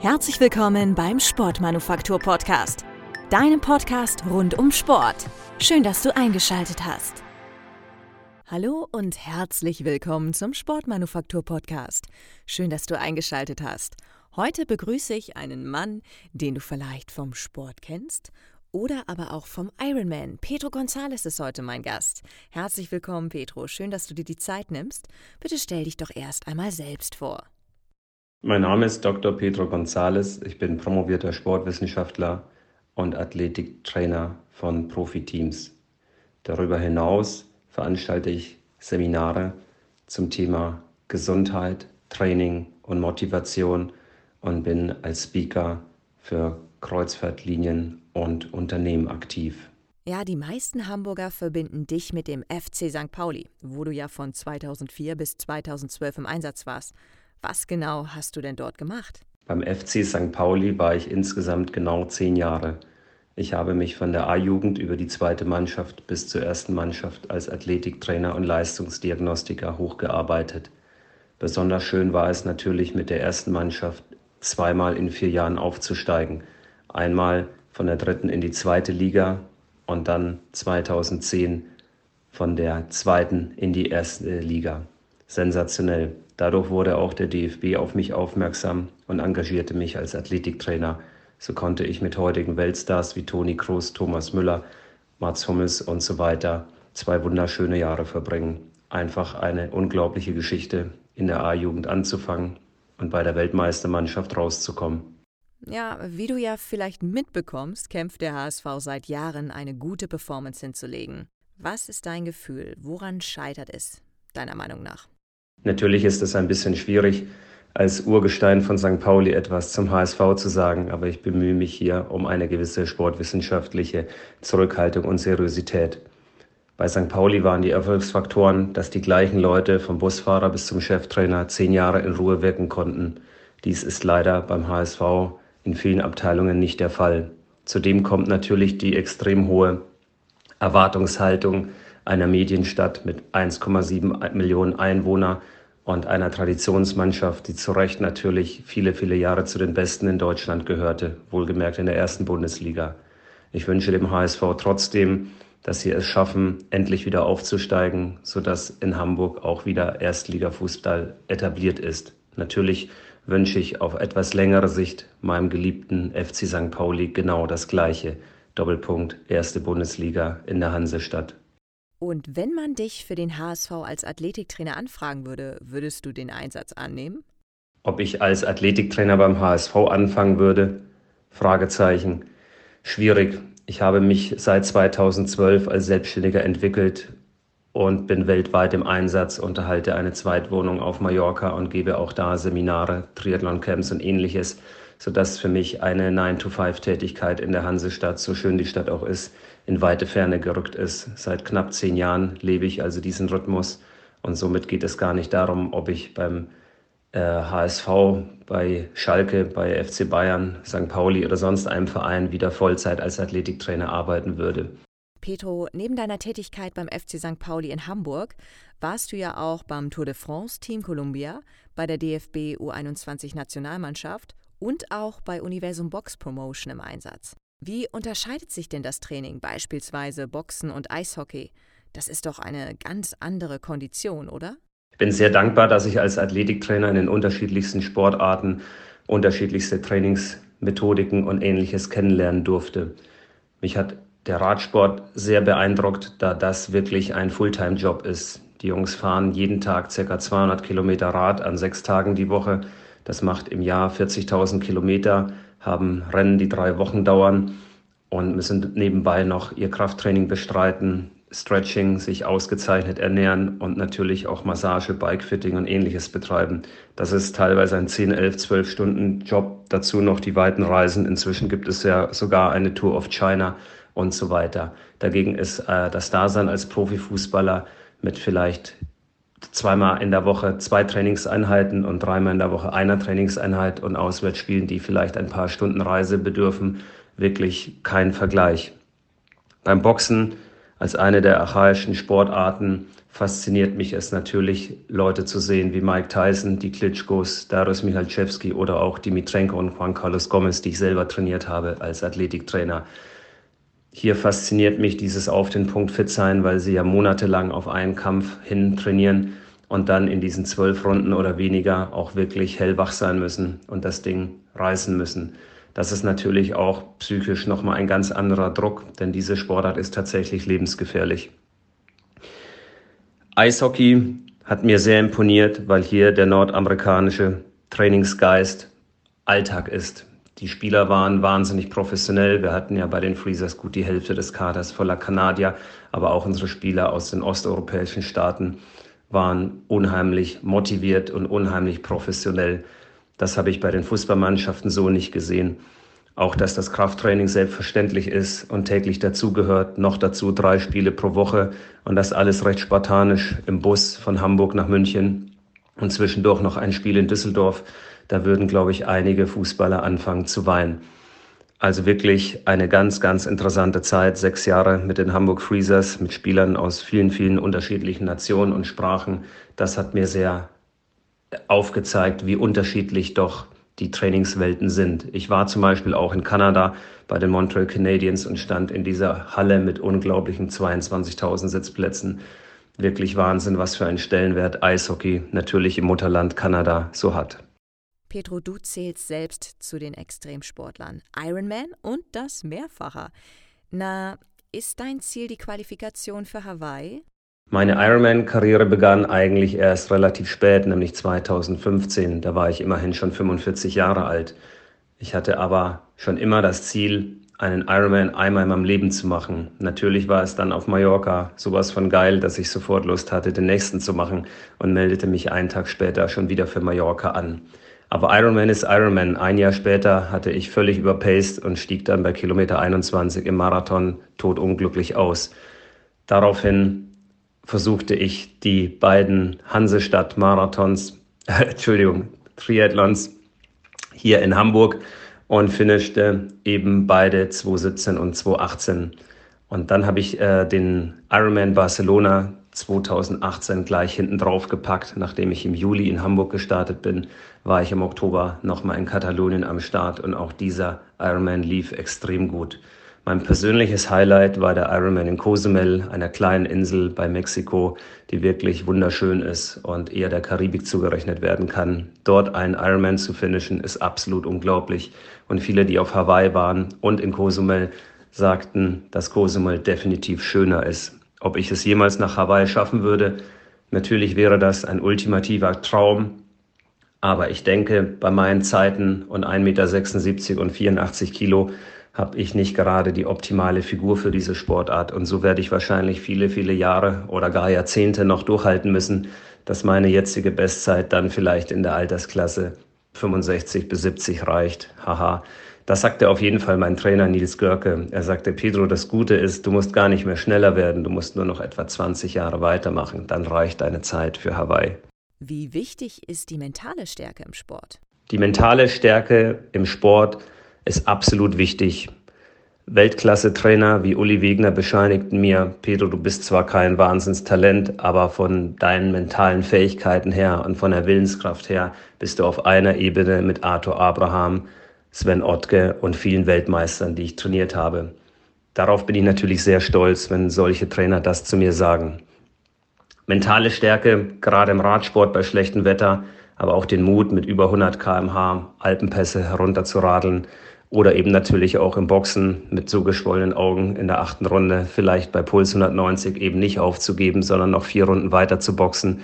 Herzlich willkommen beim Sportmanufaktur Podcast, deinem Podcast rund um Sport. Schön, dass du eingeschaltet hast. Hallo und herzlich willkommen zum Sportmanufaktur Podcast. Schön, dass du eingeschaltet hast. Heute begrüße ich einen Mann, den du vielleicht vom Sport kennst oder aber auch vom Ironman. Pedro González ist heute mein Gast. Herzlich willkommen, Pedro. Schön, dass du dir die Zeit nimmst. Bitte stell dich doch erst einmal selbst vor. Mein Name ist Dr. Pedro González. Ich bin promovierter Sportwissenschaftler und Athletiktrainer von Profiteams. Darüber hinaus veranstalte ich Seminare zum Thema Gesundheit, Training und Motivation und bin als Speaker für Kreuzfahrtlinien und Unternehmen aktiv. Ja, die meisten Hamburger verbinden dich mit dem FC St. Pauli, wo du ja von 2004 bis 2012 im Einsatz warst. Was genau hast du denn dort gemacht? Beim FC St. Pauli war ich insgesamt genau zehn Jahre. Ich habe mich von der A-Jugend über die zweite Mannschaft bis zur ersten Mannschaft als Athletiktrainer und Leistungsdiagnostiker hochgearbeitet. Besonders schön war es natürlich mit der ersten Mannschaft zweimal in vier Jahren aufzusteigen. Einmal von der dritten in die zweite Liga und dann 2010 von der zweiten in die erste Liga. Sensationell. Dadurch wurde auch der DFB auf mich aufmerksam und engagierte mich als Athletiktrainer. So konnte ich mit heutigen Weltstars wie Toni Kroos, Thomas Müller, Mats Hummels und so weiter zwei wunderschöne Jahre verbringen. Einfach eine unglaubliche Geschichte, in der A-Jugend anzufangen und bei der Weltmeistermannschaft rauszukommen. Ja, wie du ja vielleicht mitbekommst, kämpft der HSV seit Jahren, eine gute Performance hinzulegen. Was ist dein Gefühl? Woran scheitert es, deiner Meinung nach? Natürlich ist es ein bisschen schwierig, als Urgestein von St. Pauli etwas zum HSV zu sagen, aber ich bemühe mich hier um eine gewisse sportwissenschaftliche Zurückhaltung und Seriosität. Bei St. Pauli waren die Erfolgsfaktoren, dass die gleichen Leute vom Busfahrer bis zum Cheftrainer zehn Jahre in Ruhe wirken konnten. Dies ist leider beim HSV in vielen Abteilungen nicht der Fall. Zudem kommt natürlich die extrem hohe Erwartungshaltung einer Medienstadt mit 1,7 Millionen Einwohnern und einer Traditionsmannschaft, die zu Recht natürlich viele, viele Jahre zu den Besten in Deutschland gehörte, wohlgemerkt in der ersten Bundesliga. Ich wünsche dem HSV trotzdem, dass sie es schaffen, endlich wieder aufzusteigen, sodass in Hamburg auch wieder Erstligafußball etabliert ist. Natürlich wünsche ich auf etwas längere Sicht meinem geliebten FC St. Pauli genau das Gleiche. Doppelpunkt, erste Bundesliga in der Hansestadt. Und wenn man dich für den HSV als Athletiktrainer anfragen würde, würdest du den Einsatz annehmen? Ob ich als Athletiktrainer beim HSV anfangen würde? Fragezeichen. Schwierig. Ich habe mich seit 2012 als Selbstständiger entwickelt und bin weltweit im Einsatz, unterhalte eine Zweitwohnung auf Mallorca und gebe auch da Seminare, Triathlon-Camps und ähnliches, sodass für mich eine 9-to-5-Tätigkeit in der Hansestadt, so schön die Stadt auch ist, in weite Ferne gerückt ist. Seit knapp zehn Jahren lebe ich also diesen Rhythmus und somit geht es gar nicht darum, ob ich beim äh, HSV, bei Schalke, bei FC Bayern, St. Pauli oder sonst einem Verein wieder Vollzeit als Athletiktrainer arbeiten würde. Petro, neben deiner Tätigkeit beim FC St. Pauli in Hamburg warst du ja auch beim Tour de France Team Columbia, bei der DFB U21 Nationalmannschaft und auch bei Universum Box Promotion im Einsatz. Wie unterscheidet sich denn das Training beispielsweise Boxen und Eishockey? Das ist doch eine ganz andere Kondition, oder? Ich bin sehr dankbar, dass ich als Athletiktrainer in den unterschiedlichsten Sportarten unterschiedlichste Trainingsmethodiken und ähnliches kennenlernen durfte. Mich hat der Radsport sehr beeindruckt, da das wirklich ein Fulltime-Job ist. Die Jungs fahren jeden Tag ca. 200 Kilometer Rad an sechs Tagen die Woche. Das macht im Jahr 40.000 Kilometer, haben Rennen, die drei Wochen dauern und müssen nebenbei noch ihr Krafttraining bestreiten, Stretching, sich ausgezeichnet ernähren und natürlich auch Massage, Bikefitting und ähnliches betreiben. Das ist teilweise ein 10, 11, 12 Stunden Job. Dazu noch die weiten Reisen. Inzwischen gibt es ja sogar eine Tour of China und so weiter. Dagegen ist äh, das Dasein als Profifußballer mit vielleicht zweimal in der Woche zwei Trainingseinheiten und dreimal in der Woche einer Trainingseinheit und Auswärtsspielen, die vielleicht ein paar Stunden Reise bedürfen, wirklich kein Vergleich. Beim Boxen Als eine der archaischen Sportarten fasziniert mich es natürlich, Leute zu sehen wie Mike Tyson, die Klitschkos, Darius Michalczewski oder auch Dimitrenko und Juan Carlos Gomez, die ich selber trainiert habe als Athletiktrainer. Hier fasziniert mich dieses auf den Punkt fit sein, weil sie ja monatelang auf einen Kampf hin trainieren und dann in diesen zwölf Runden oder weniger auch wirklich hellwach sein müssen und das Ding reißen müssen. Das ist natürlich auch psychisch nochmal ein ganz anderer Druck, denn diese Sportart ist tatsächlich lebensgefährlich. Eishockey hat mir sehr imponiert, weil hier der nordamerikanische Trainingsgeist Alltag ist. Die Spieler waren wahnsinnig professionell. Wir hatten ja bei den Freezers gut die Hälfte des Kaders voller Kanadier, aber auch unsere Spieler aus den osteuropäischen Staaten waren unheimlich motiviert und unheimlich professionell. Das habe ich bei den Fußballmannschaften so nicht gesehen. Auch dass das Krafttraining selbstverständlich ist und täglich dazugehört, noch dazu drei Spiele pro Woche und das alles recht spartanisch im Bus von Hamburg nach München und zwischendurch noch ein Spiel in Düsseldorf da würden, glaube ich, einige Fußballer anfangen zu weinen. Also wirklich eine ganz, ganz interessante Zeit. Sechs Jahre mit den Hamburg Freezers, mit Spielern aus vielen, vielen unterschiedlichen Nationen und Sprachen. Das hat mir sehr aufgezeigt, wie unterschiedlich doch die Trainingswelten sind. Ich war zum Beispiel auch in Kanada bei den Montreal Canadiens und stand in dieser Halle mit unglaublichen 22.000 Sitzplätzen. Wirklich Wahnsinn, was für einen Stellenwert Eishockey natürlich im Mutterland Kanada so hat. Petro, du zählst selbst zu den Extremsportlern. Ironman und das Mehrfacher. Na, ist dein Ziel die Qualifikation für Hawaii? Meine Ironman-Karriere begann eigentlich erst relativ spät, nämlich 2015. Da war ich immerhin schon 45 Jahre alt. Ich hatte aber schon immer das Ziel, einen Ironman einmal in meinem Leben zu machen. Natürlich war es dann auf Mallorca sowas von geil, dass ich sofort Lust hatte, den nächsten zu machen und meldete mich einen Tag später schon wieder für Mallorca an. Aber Ironman ist Ironman. Ein Jahr später hatte ich völlig überpaced und stieg dann bei Kilometer 21 im Marathon totunglücklich aus. Daraufhin versuchte ich die beiden Hansestadt-Marathons, äh, Entschuldigung, Triathlons hier in Hamburg und finishte eben beide 2017 und 2018. Und dann habe ich äh, den Ironman Barcelona 2018 gleich hinten drauf gepackt. Nachdem ich im Juli in Hamburg gestartet bin, war ich im Oktober nochmal in Katalonien am Start und auch dieser Ironman lief extrem gut. Mein persönliches Highlight war der Ironman in Cozumel, einer kleinen Insel bei Mexiko, die wirklich wunderschön ist und eher der Karibik zugerechnet werden kann. Dort einen Ironman zu finishen, ist absolut unglaublich. Und viele, die auf Hawaii waren und in Cozumel, sagten, dass Cozumel definitiv schöner ist ob ich es jemals nach Hawaii schaffen würde. Natürlich wäre das ein ultimativer Traum, aber ich denke, bei meinen Zeiten und 1,76 Meter und 84 Kilo habe ich nicht gerade die optimale Figur für diese Sportart. Und so werde ich wahrscheinlich viele, viele Jahre oder gar Jahrzehnte noch durchhalten müssen, dass meine jetzige Bestzeit dann vielleicht in der Altersklasse 65 bis 70 reicht. Haha. Das sagte auf jeden Fall mein Trainer Nils Görke. Er sagte, Pedro, das Gute ist, du musst gar nicht mehr schneller werden, du musst nur noch etwa 20 Jahre weitermachen, dann reicht deine Zeit für Hawaii. Wie wichtig ist die mentale Stärke im Sport? Die mentale Stärke im Sport ist absolut wichtig. Weltklasse-Trainer wie Uli Wegner bescheinigten mir, Pedro, du bist zwar kein Wahnsinnstalent, aber von deinen mentalen Fähigkeiten her und von der Willenskraft her bist du auf einer Ebene mit Arthur Abraham, Sven Ottke und vielen Weltmeistern, die ich trainiert habe. Darauf bin ich natürlich sehr stolz, wenn solche Trainer das zu mir sagen. Mentale Stärke, gerade im Radsport bei schlechtem Wetter, aber auch den Mut, mit über 100 km/h Alpenpässe herunterzuradeln oder eben natürlich auch im Boxen mit so geschwollenen Augen in der achten Runde vielleicht bei Puls 190 eben nicht aufzugeben, sondern noch vier Runden weiter zu boxen,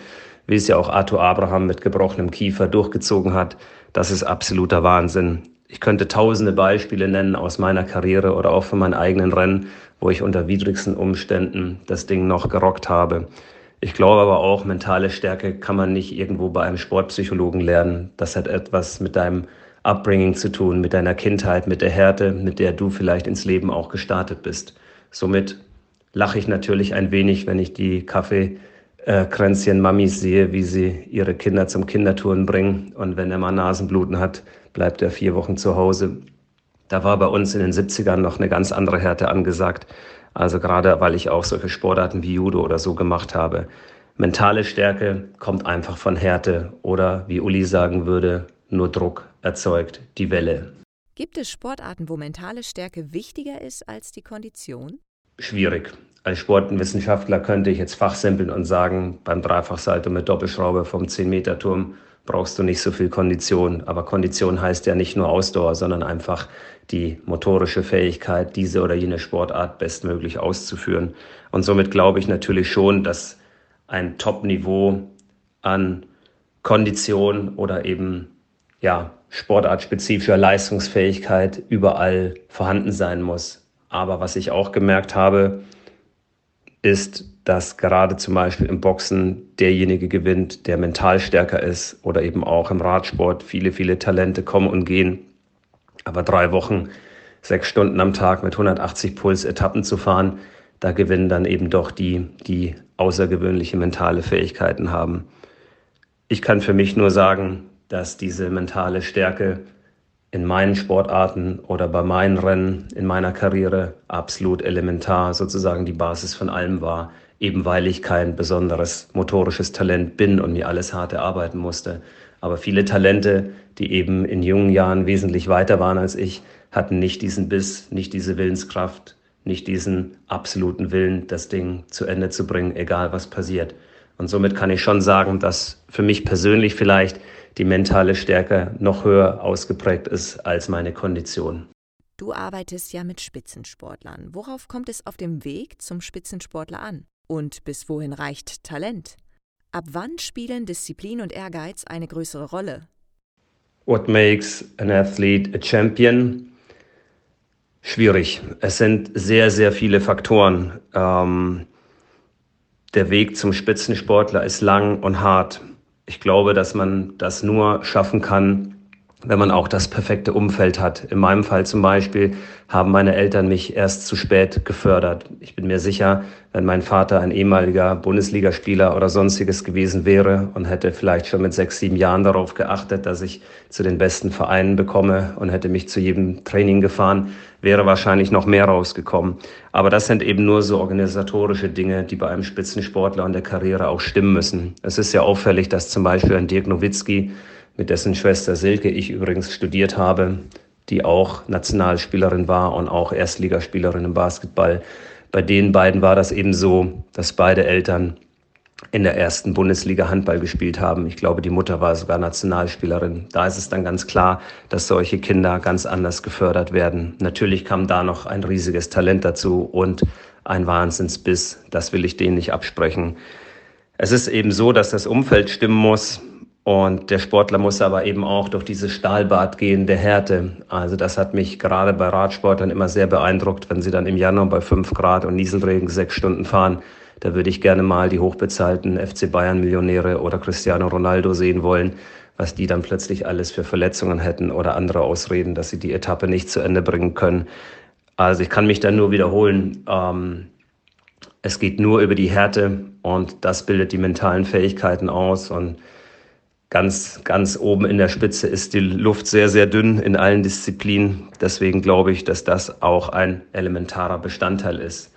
wie es ja auch Arthur Abraham mit gebrochenem Kiefer durchgezogen hat. Das ist absoluter Wahnsinn. Ich könnte tausende Beispiele nennen aus meiner Karriere oder auch von meinen eigenen Rennen, wo ich unter widrigsten Umständen das Ding noch gerockt habe. Ich glaube aber auch, mentale Stärke kann man nicht irgendwo bei einem Sportpsychologen lernen. Das hat etwas mit deinem Upbringing zu tun, mit deiner Kindheit, mit der Härte, mit der du vielleicht ins Leben auch gestartet bist. Somit lache ich natürlich ein wenig, wenn ich die Kaffeekränzchen Mamis sehe, wie sie ihre Kinder zum Kindertouren bringen. Und wenn er mal Nasenbluten hat, bleibt er vier Wochen zu Hause. Da war bei uns in den 70ern noch eine ganz andere Härte angesagt. Also gerade weil ich auch solche Sportarten wie Judo oder so gemacht habe. Mentale Stärke kommt einfach von Härte oder wie Uli sagen würde, nur Druck erzeugt die Welle. Gibt es Sportarten, wo mentale Stärke wichtiger ist als die Kondition? Schwierig. Als Sportwissenschaftler könnte ich jetzt fachsimpeln und sagen, beim Dreifachsalto mit Doppelschraube vom 10-Meter-Turm brauchst du nicht so viel Kondition. Aber Kondition heißt ja nicht nur Ausdauer, sondern einfach die motorische Fähigkeit, diese oder jene Sportart bestmöglich auszuführen. Und somit glaube ich natürlich schon, dass ein Top-Niveau an Kondition oder eben ja, sportartspezifischer Leistungsfähigkeit überall vorhanden sein muss. Aber was ich auch gemerkt habe, ist, dass gerade zum Beispiel im Boxen derjenige gewinnt, der mental stärker ist oder eben auch im Radsport viele, viele Talente kommen und gehen. Aber drei Wochen, sechs Stunden am Tag mit 180 Puls Etappen zu fahren, da gewinnen dann eben doch die, die außergewöhnliche mentale Fähigkeiten haben. Ich kann für mich nur sagen, dass diese mentale Stärke in meinen Sportarten oder bei meinen Rennen in meiner Karriere absolut elementar sozusagen die Basis von allem war, eben weil ich kein besonderes motorisches Talent bin und mir alles hart erarbeiten musste. Aber viele Talente, die eben in jungen Jahren wesentlich weiter waren als ich, hatten nicht diesen Biss, nicht diese Willenskraft, nicht diesen absoluten Willen, das Ding zu Ende zu bringen, egal was passiert. Und somit kann ich schon sagen, dass für mich persönlich vielleicht die mentale Stärke noch höher ausgeprägt ist als meine Kondition. Du arbeitest ja mit Spitzensportlern. Worauf kommt es auf dem Weg zum Spitzensportler an? Und bis wohin reicht Talent? Ab wann spielen Disziplin und Ehrgeiz eine größere Rolle? What makes an athlete a champion? Schwierig. Es sind sehr, sehr viele Faktoren. Ähm, der Weg zum Spitzensportler ist lang und hart. Ich glaube, dass man das nur schaffen kann, wenn man auch das perfekte Umfeld hat. In meinem Fall zum Beispiel haben meine Eltern mich erst zu spät gefördert. Ich bin mir sicher, wenn mein Vater ein ehemaliger Bundesligaspieler oder sonstiges gewesen wäre und hätte vielleicht schon mit sechs, sieben Jahren darauf geachtet, dass ich zu den besten Vereinen bekomme und hätte mich zu jedem Training gefahren, wäre wahrscheinlich noch mehr rausgekommen. Aber das sind eben nur so organisatorische Dinge, die bei einem Spitzensportler und der Karriere auch stimmen müssen. Es ist ja auffällig, dass zum Beispiel ein Dirk Nowitzki mit dessen Schwester Silke ich übrigens studiert habe, die auch Nationalspielerin war und auch Erstligaspielerin im Basketball. Bei den beiden war das eben so, dass beide Eltern in der ersten Bundesliga Handball gespielt haben. Ich glaube, die Mutter war sogar Nationalspielerin. Da ist es dann ganz klar, dass solche Kinder ganz anders gefördert werden. Natürlich kam da noch ein riesiges Talent dazu und ein Wahnsinnsbiss. Das will ich denen nicht absprechen. Es ist eben so, dass das Umfeld stimmen muss. Und der Sportler muss aber eben auch durch dieses Stahlbad gehen Härte. Also das hat mich gerade bei Radsportlern immer sehr beeindruckt, wenn sie dann im Januar bei fünf Grad und Nieselregen sechs Stunden fahren. Da würde ich gerne mal die hochbezahlten FC Bayern Millionäre oder Cristiano Ronaldo sehen wollen, was die dann plötzlich alles für Verletzungen hätten oder andere Ausreden, dass sie die Etappe nicht zu Ende bringen können. Also ich kann mich da nur wiederholen. Ähm, es geht nur über die Härte und das bildet die mentalen Fähigkeiten aus und Ganz, ganz oben in der Spitze ist die Luft sehr, sehr dünn in allen Disziplinen. Deswegen glaube ich, dass das auch ein elementarer Bestandteil ist.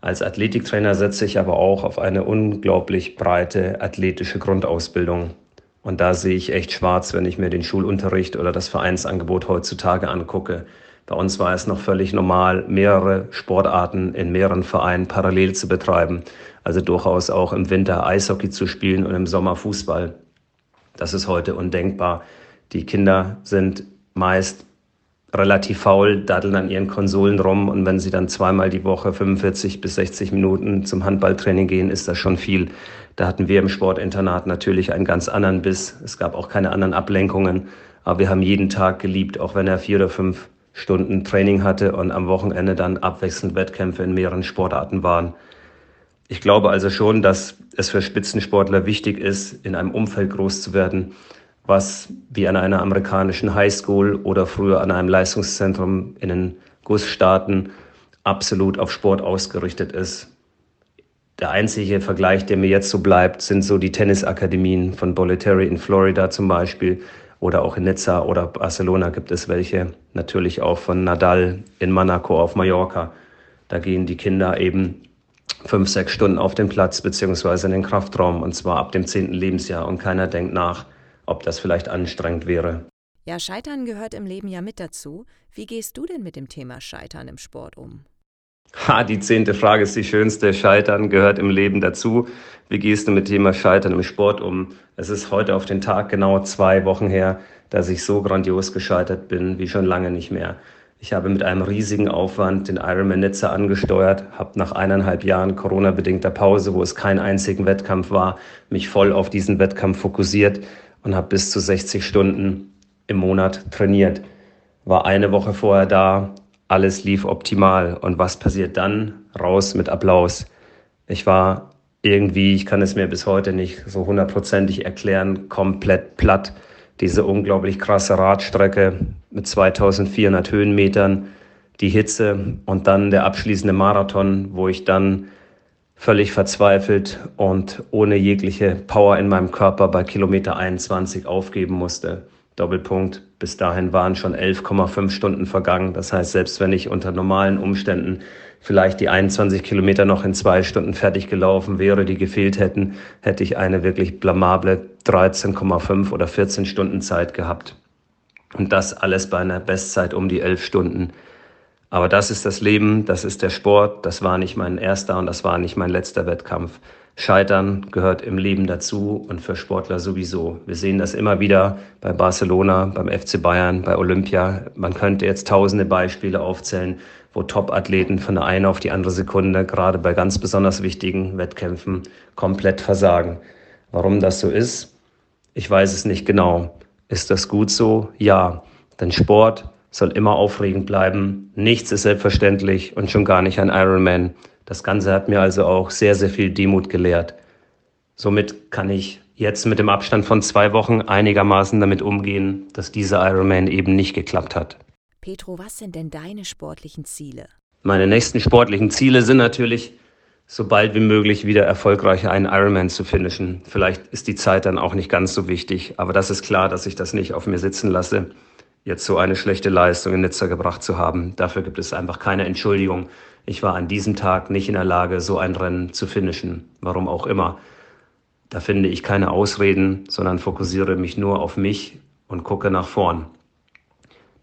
Als Athletiktrainer setze ich aber auch auf eine unglaublich breite athletische Grundausbildung. Und da sehe ich echt schwarz, wenn ich mir den Schulunterricht oder das Vereinsangebot heutzutage angucke. Bei uns war es noch völlig normal, mehrere Sportarten in mehreren Vereinen parallel zu betreiben. Also durchaus auch im Winter Eishockey zu spielen und im Sommer Fußball. Das ist heute undenkbar. Die Kinder sind meist relativ faul, daddeln an ihren Konsolen rum und wenn sie dann zweimal die Woche 45 bis 60 Minuten zum Handballtraining gehen, ist das schon viel. Da hatten wir im Sportinternat natürlich einen ganz anderen Biss. Es gab auch keine anderen Ablenkungen, aber wir haben jeden Tag geliebt, auch wenn er vier oder fünf Stunden Training hatte und am Wochenende dann abwechselnd Wettkämpfe in mehreren Sportarten waren. Ich glaube also schon, dass es für Spitzensportler wichtig ist, in einem Umfeld groß zu werden, was wie an einer amerikanischen Highschool oder früher an einem Leistungszentrum in den Gussstaaten absolut auf Sport ausgerichtet ist. Der einzige Vergleich, der mir jetzt so bleibt, sind so die Tennisakademien von Bollettieri in Florida zum Beispiel oder auch in Nizza oder Barcelona gibt es welche. Natürlich auch von Nadal in Monaco auf Mallorca. Da gehen die Kinder eben fünf, sechs Stunden auf den Platz beziehungsweise in den Kraftraum und zwar ab dem zehnten Lebensjahr und keiner denkt nach, ob das vielleicht anstrengend wäre. Ja, Scheitern gehört im Leben ja mit dazu. Wie gehst du denn mit dem Thema Scheitern im Sport um? Ha, die zehnte Frage ist die schönste. Scheitern gehört im Leben dazu. Wie gehst du mit dem Thema Scheitern im Sport um? Es ist heute auf den Tag genau zwei Wochen her, dass ich so grandios gescheitert bin wie schon lange nicht mehr. Ich habe mit einem riesigen Aufwand den Ironman Nizza angesteuert, habe nach eineinhalb Jahren Corona-bedingter Pause, wo es keinen einzigen Wettkampf war, mich voll auf diesen Wettkampf fokussiert und habe bis zu 60 Stunden im Monat trainiert. War eine Woche vorher da, alles lief optimal. Und was passiert dann? Raus mit Applaus. Ich war irgendwie, ich kann es mir bis heute nicht so hundertprozentig erklären, komplett platt diese unglaublich krasse Radstrecke mit 2400 Höhenmetern, die Hitze und dann der abschließende Marathon, wo ich dann völlig verzweifelt und ohne jegliche Power in meinem Körper bei Kilometer 21 aufgeben musste. Doppelpunkt. Bis dahin waren schon 11,5 Stunden vergangen. Das heißt, selbst wenn ich unter normalen Umständen vielleicht die 21 Kilometer noch in zwei Stunden fertig gelaufen wäre, die gefehlt hätten, hätte ich eine wirklich blamable 13,5 oder 14 Stunden Zeit gehabt. Und das alles bei einer Bestzeit um die 11 Stunden. Aber das ist das Leben, das ist der Sport, das war nicht mein erster und das war nicht mein letzter Wettkampf. Scheitern gehört im Leben dazu und für Sportler sowieso. Wir sehen das immer wieder bei Barcelona, beim FC Bayern, bei Olympia. Man könnte jetzt tausende Beispiele aufzählen, wo Top-Athleten von der einen auf die andere Sekunde, gerade bei ganz besonders wichtigen Wettkämpfen, komplett versagen. Warum das so ist, ich weiß es nicht genau. Ist das gut so? Ja. Denn Sport soll immer aufregend bleiben. Nichts ist selbstverständlich und schon gar nicht ein Ironman. Das Ganze hat mir also auch sehr, sehr viel Demut gelehrt. Somit kann ich jetzt mit dem Abstand von zwei Wochen einigermaßen damit umgehen, dass dieser Ironman eben nicht geklappt hat. Petro, was sind denn deine sportlichen Ziele? Meine nächsten sportlichen Ziele sind natürlich, so bald wie möglich wieder erfolgreicher einen Ironman zu finishen. Vielleicht ist die Zeit dann auch nicht ganz so wichtig, aber das ist klar, dass ich das nicht auf mir sitzen lasse, jetzt so eine schlechte Leistung in Nizza gebracht zu haben. Dafür gibt es einfach keine Entschuldigung. Ich war an diesem Tag nicht in der Lage, so ein Rennen zu finishen, warum auch immer. Da finde ich keine Ausreden, sondern fokussiere mich nur auf mich und gucke nach vorn.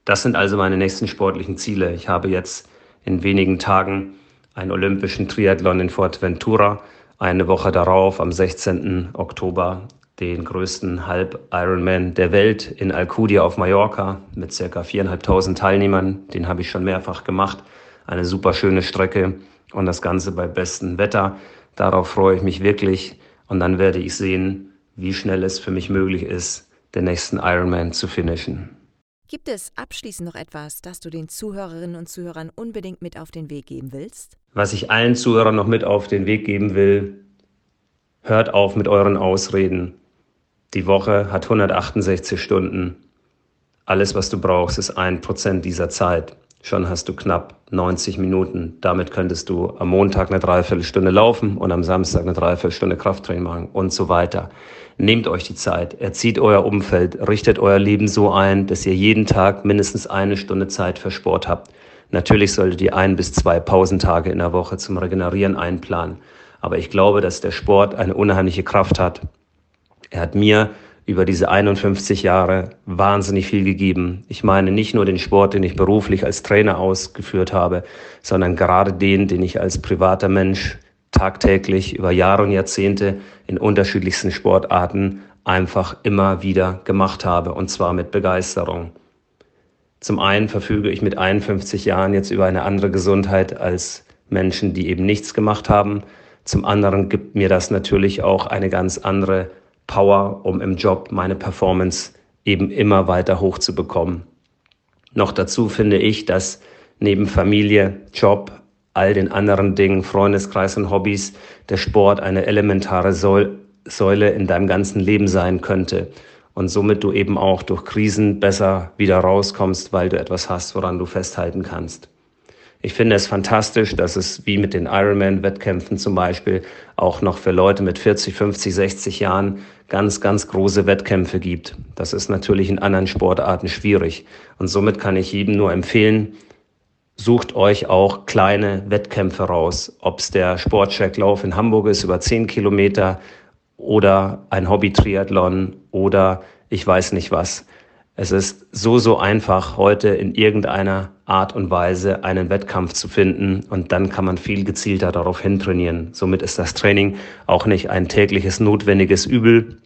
Das sind also meine nächsten sportlichen Ziele. Ich habe jetzt in wenigen Tagen einen olympischen Triathlon in Fuerteventura, eine Woche darauf, am 16. Oktober, den größten Halb-Ironman der Welt in Alcudia auf Mallorca mit circa viereinhalbtausend Teilnehmern. Den habe ich schon mehrfach gemacht eine super schöne Strecke und das Ganze bei bestem Wetter. Darauf freue ich mich wirklich und dann werde ich sehen, wie schnell es für mich möglich ist, den nächsten Ironman zu finishen. Gibt es abschließend noch etwas, das du den Zuhörerinnen und Zuhörern unbedingt mit auf den Weg geben willst? Was ich allen Zuhörern noch mit auf den Weg geben will, hört auf mit euren Ausreden. Die Woche hat 168 Stunden. Alles, was du brauchst, ist ein Prozent dieser Zeit. Schon hast du knapp 90 Minuten. Damit könntest du am Montag eine Dreiviertelstunde laufen und am Samstag eine Dreiviertelstunde Krafttraining machen und so weiter. Nehmt euch die Zeit, erzieht euer Umfeld, richtet euer Leben so ein, dass ihr jeden Tag mindestens eine Stunde Zeit für Sport habt. Natürlich solltet ihr ein bis zwei Pausentage in der Woche zum Regenerieren einplanen. Aber ich glaube, dass der Sport eine unheimliche Kraft hat. Er hat mir über diese 51 Jahre wahnsinnig viel gegeben. Ich meine nicht nur den Sport, den ich beruflich als Trainer ausgeführt habe, sondern gerade den, den ich als privater Mensch tagtäglich über Jahre und Jahrzehnte in unterschiedlichsten Sportarten einfach immer wieder gemacht habe und zwar mit Begeisterung. Zum einen verfüge ich mit 51 Jahren jetzt über eine andere Gesundheit als Menschen, die eben nichts gemacht haben. Zum anderen gibt mir das natürlich auch eine ganz andere Power, um im Job meine Performance eben immer weiter hochzubekommen. Noch dazu finde ich, dass neben Familie, Job, all den anderen Dingen, Freundeskreis und Hobbys, der Sport eine elementare Säule in deinem ganzen Leben sein könnte und somit du eben auch durch Krisen besser wieder rauskommst, weil du etwas hast, woran du festhalten kannst. Ich finde es fantastisch, dass es wie mit den Ironman-Wettkämpfen zum Beispiel auch noch für Leute mit 40, 50, 60 Jahren ganz, ganz große Wettkämpfe gibt. Das ist natürlich in anderen Sportarten schwierig. Und somit kann ich jedem nur empfehlen, sucht euch auch kleine Wettkämpfe raus, ob es der Sportcheck-Lauf in Hamburg ist über 10 Kilometer oder ein Hobby-Triathlon oder ich weiß nicht was. Es ist so, so einfach, heute in irgendeiner Art und Weise einen Wettkampf zu finden und dann kann man viel gezielter darauf hintrainieren. Somit ist das Training auch nicht ein tägliches notwendiges Übel,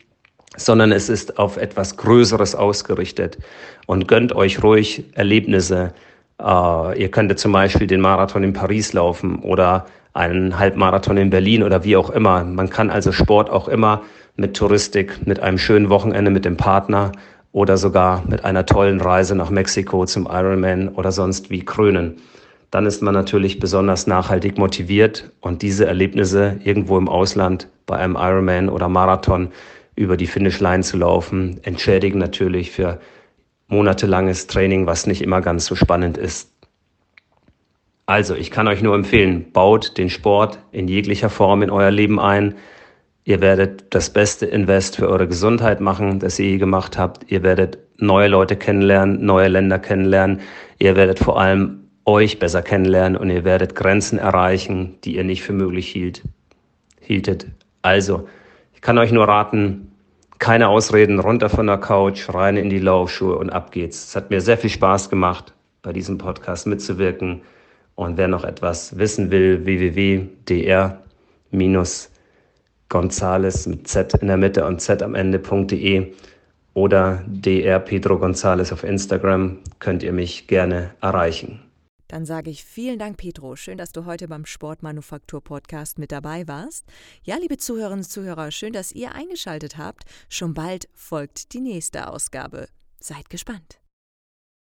sondern es ist auf etwas Größeres ausgerichtet und gönnt euch ruhig Erlebnisse. Äh, ihr könntet zum Beispiel den Marathon in Paris laufen oder einen Halbmarathon in Berlin oder wie auch immer. Man kann also Sport auch immer mit Touristik, mit einem schönen Wochenende mit dem Partner oder sogar mit einer tollen Reise nach Mexiko zum Ironman oder sonst wie krönen. Dann ist man natürlich besonders nachhaltig motiviert und diese Erlebnisse irgendwo im Ausland bei einem Ironman oder Marathon über die Finishline zu laufen, entschädigen natürlich für monatelanges Training, was nicht immer ganz so spannend ist. Also, ich kann euch nur empfehlen, baut den Sport in jeglicher Form in euer Leben ein. Ihr werdet das beste Invest für eure Gesundheit machen, das ihr je gemacht habt. Ihr werdet neue Leute kennenlernen, neue Länder kennenlernen. Ihr werdet vor allem euch besser kennenlernen und ihr werdet Grenzen erreichen, die ihr nicht für möglich hielt, hieltet. Also, ich kann euch nur raten, keine Ausreden, runter von der Couch, rein in die Laufschuhe und ab geht's. Es hat mir sehr viel Spaß gemacht, bei diesem Podcast mitzuwirken. Und wer noch etwas wissen will, www.dr- Gonzales mit Z in der Mitte und Z am Ende.de oder dr Pedro Gonzales auf Instagram könnt ihr mich gerne erreichen. Dann sage ich vielen Dank, Pedro. Schön, dass du heute beim Sportmanufaktur Podcast mit dabei warst. Ja, liebe Zuhörerinnen und Zuhörer, schön, dass ihr eingeschaltet habt. Schon bald folgt die nächste Ausgabe. Seid gespannt.